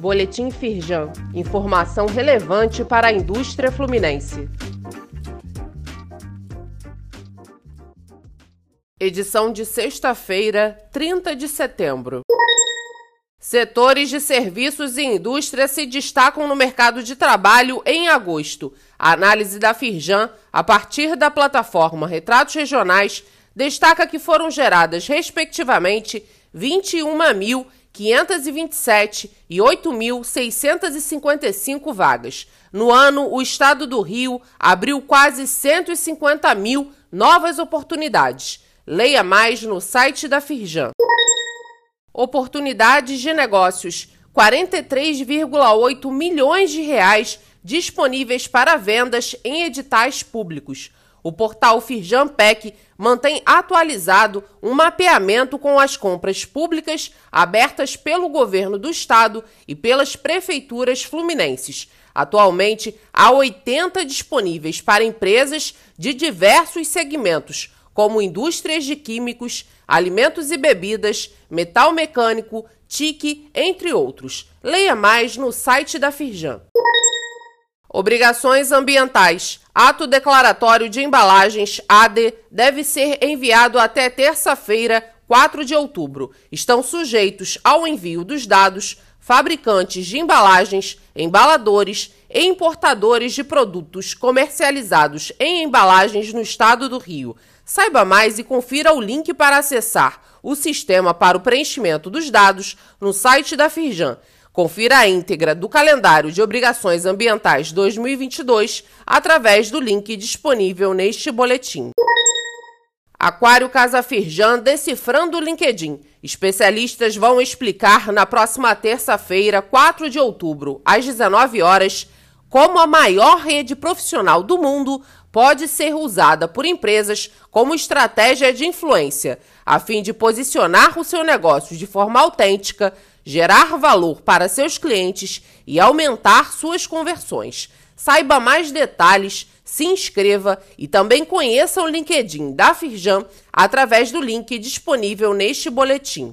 Boletim Firjan. Informação relevante para a indústria fluminense. Edição de sexta-feira, 30 de setembro. Setores de serviços e indústria se destacam no mercado de trabalho em agosto. A análise da Firjan, a partir da plataforma Retratos Regionais, destaca que foram geradas, respectivamente, 21.527 e 8.655 vagas. No ano, o estado do Rio abriu quase 150 mil novas oportunidades. Leia mais no site da Firjan. Oportunidades de negócios: 43,8 milhões de reais disponíveis para vendas em editais públicos. O portal Firjampec mantém atualizado um mapeamento com as compras públicas abertas pelo governo do estado e pelas prefeituras fluminenses. Atualmente, há 80 disponíveis para empresas de diversos segmentos, como indústrias de químicos, alimentos e bebidas, metal mecânico, TIC, entre outros. Leia mais no site da Firjan. Obrigações ambientais. Ato declaratório de embalagens AD deve ser enviado até terça-feira, 4 de outubro. Estão sujeitos ao envio dos dados fabricantes de embalagens, embaladores e importadores de produtos comercializados em embalagens no estado do Rio. Saiba mais e confira o link para acessar o sistema para o preenchimento dos dados no site da Firjan Confira a íntegra do calendário de obrigações ambientais 2022 através do link disponível neste boletim. Aquário Casa Firjan decifrando o LinkedIn. Especialistas vão explicar na próxima terça-feira, 4 de outubro, às 19 horas, como a maior rede profissional do mundo pode ser usada por empresas como estratégia de influência, a fim de posicionar o seu negócio de forma autêntica, gerar valor para seus clientes e aumentar suas conversões. Saiba mais detalhes, se inscreva e também conheça o LinkedIn da Firjan através do link disponível neste boletim.